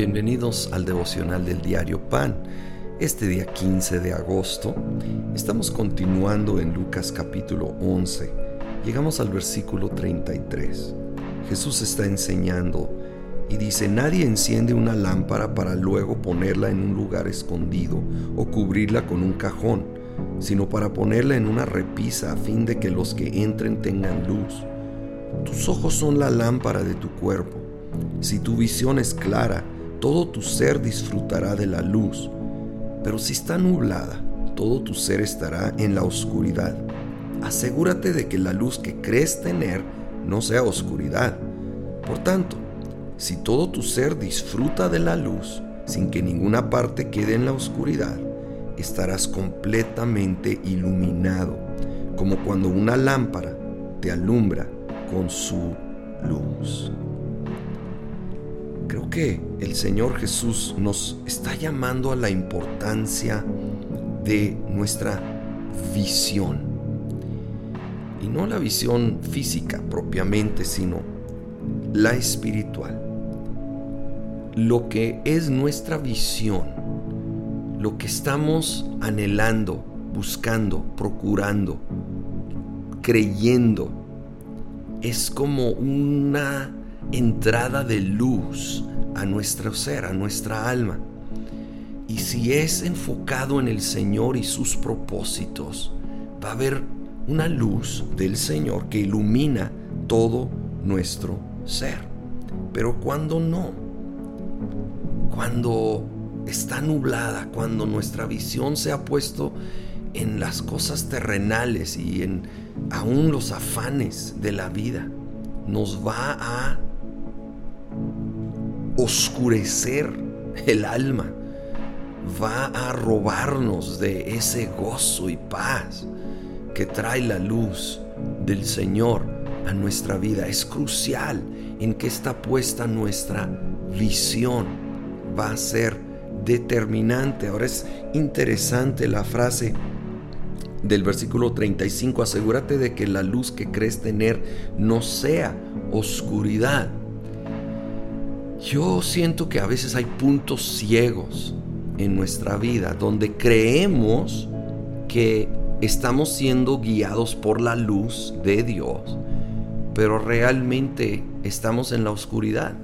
Bienvenidos al devocional del diario Pan. Este día 15 de agosto estamos continuando en Lucas capítulo 11. Llegamos al versículo 33. Jesús está enseñando y dice, nadie enciende una lámpara para luego ponerla en un lugar escondido o cubrirla con un cajón, sino para ponerla en una repisa a fin de que los que entren tengan luz. Tus ojos son la lámpara de tu cuerpo. Si tu visión es clara, todo tu ser disfrutará de la luz. Pero si está nublada, todo tu ser estará en la oscuridad. Asegúrate de que la luz que crees tener no sea oscuridad. Por tanto, si todo tu ser disfruta de la luz sin que ninguna parte quede en la oscuridad, estarás completamente iluminado, como cuando una lámpara te alumbra con su luz. Creo que el Señor Jesús nos está llamando a la importancia de nuestra visión. Y no la visión física propiamente, sino la espiritual. Lo que es nuestra visión, lo que estamos anhelando, buscando, procurando, creyendo, es como una entrada de luz a nuestro ser, a nuestra alma. Y si es enfocado en el Señor y sus propósitos, va a haber una luz del Señor que ilumina todo nuestro ser. Pero cuando no, cuando está nublada, cuando nuestra visión se ha puesto en las cosas terrenales y en aún los afanes de la vida, nos va a oscurecer el alma, va a robarnos de ese gozo y paz que trae la luz del Señor a nuestra vida. Es crucial en que está puesta nuestra visión. Va a ser determinante. Ahora es interesante la frase del versículo 35. Asegúrate de que la luz que crees tener no sea oscuridad. Yo siento que a veces hay puntos ciegos en nuestra vida donde creemos que estamos siendo guiados por la luz de Dios, pero realmente estamos en la oscuridad.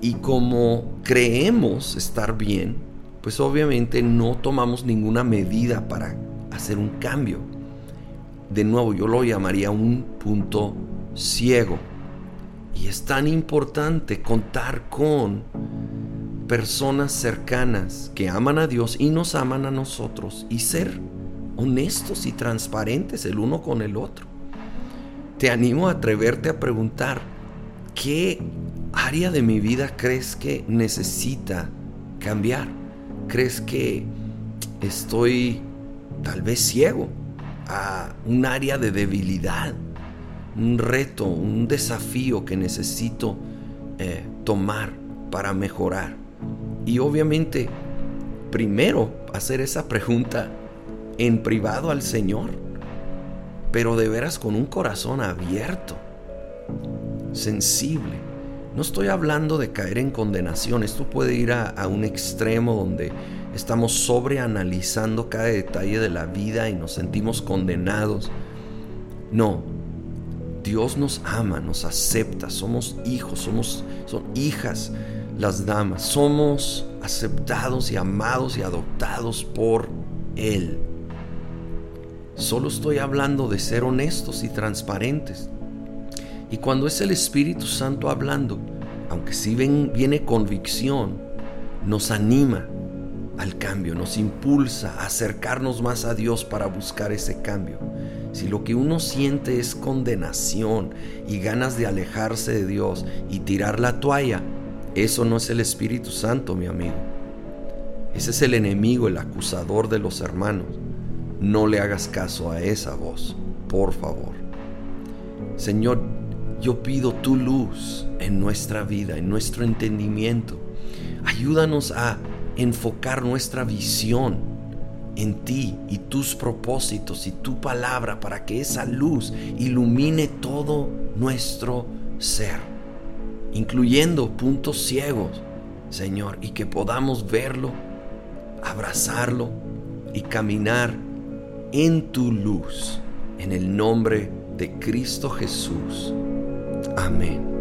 Y como creemos estar bien, pues obviamente no tomamos ninguna medida para hacer un cambio. De nuevo, yo lo llamaría un punto ciego. Y es tan importante contar con personas cercanas que aman a Dios y nos aman a nosotros y ser honestos y transparentes el uno con el otro. Te animo a atreverte a preguntar, ¿qué área de mi vida crees que necesita cambiar? ¿Crees que estoy tal vez ciego a un área de debilidad? Un reto, un desafío que necesito eh, tomar para mejorar. Y obviamente, primero hacer esa pregunta en privado al Señor, pero de veras con un corazón abierto, sensible. No estoy hablando de caer en condenación, esto puede ir a, a un extremo donde estamos sobreanalizando cada detalle de la vida y nos sentimos condenados. No, Dios nos ama, nos acepta, somos hijos, somos son hijas las damas, somos aceptados y amados y adoptados por Él. Solo estoy hablando de ser honestos y transparentes. Y cuando es el Espíritu Santo hablando, aunque sí ven, viene convicción, nos anima al cambio, nos impulsa a acercarnos más a Dios para buscar ese cambio. Si lo que uno siente es condenación y ganas de alejarse de Dios y tirar la toalla, eso no es el Espíritu Santo, mi amigo. Ese es el enemigo, el acusador de los hermanos. No le hagas caso a esa voz, por favor. Señor, yo pido tu luz en nuestra vida, en nuestro entendimiento. Ayúdanos a enfocar nuestra visión en ti y tus propósitos y tu palabra para que esa luz ilumine todo nuestro ser, incluyendo puntos ciegos. Señor, y que podamos verlo, abrazarlo y caminar en tu luz, en el nombre de Cristo Jesús. Amén.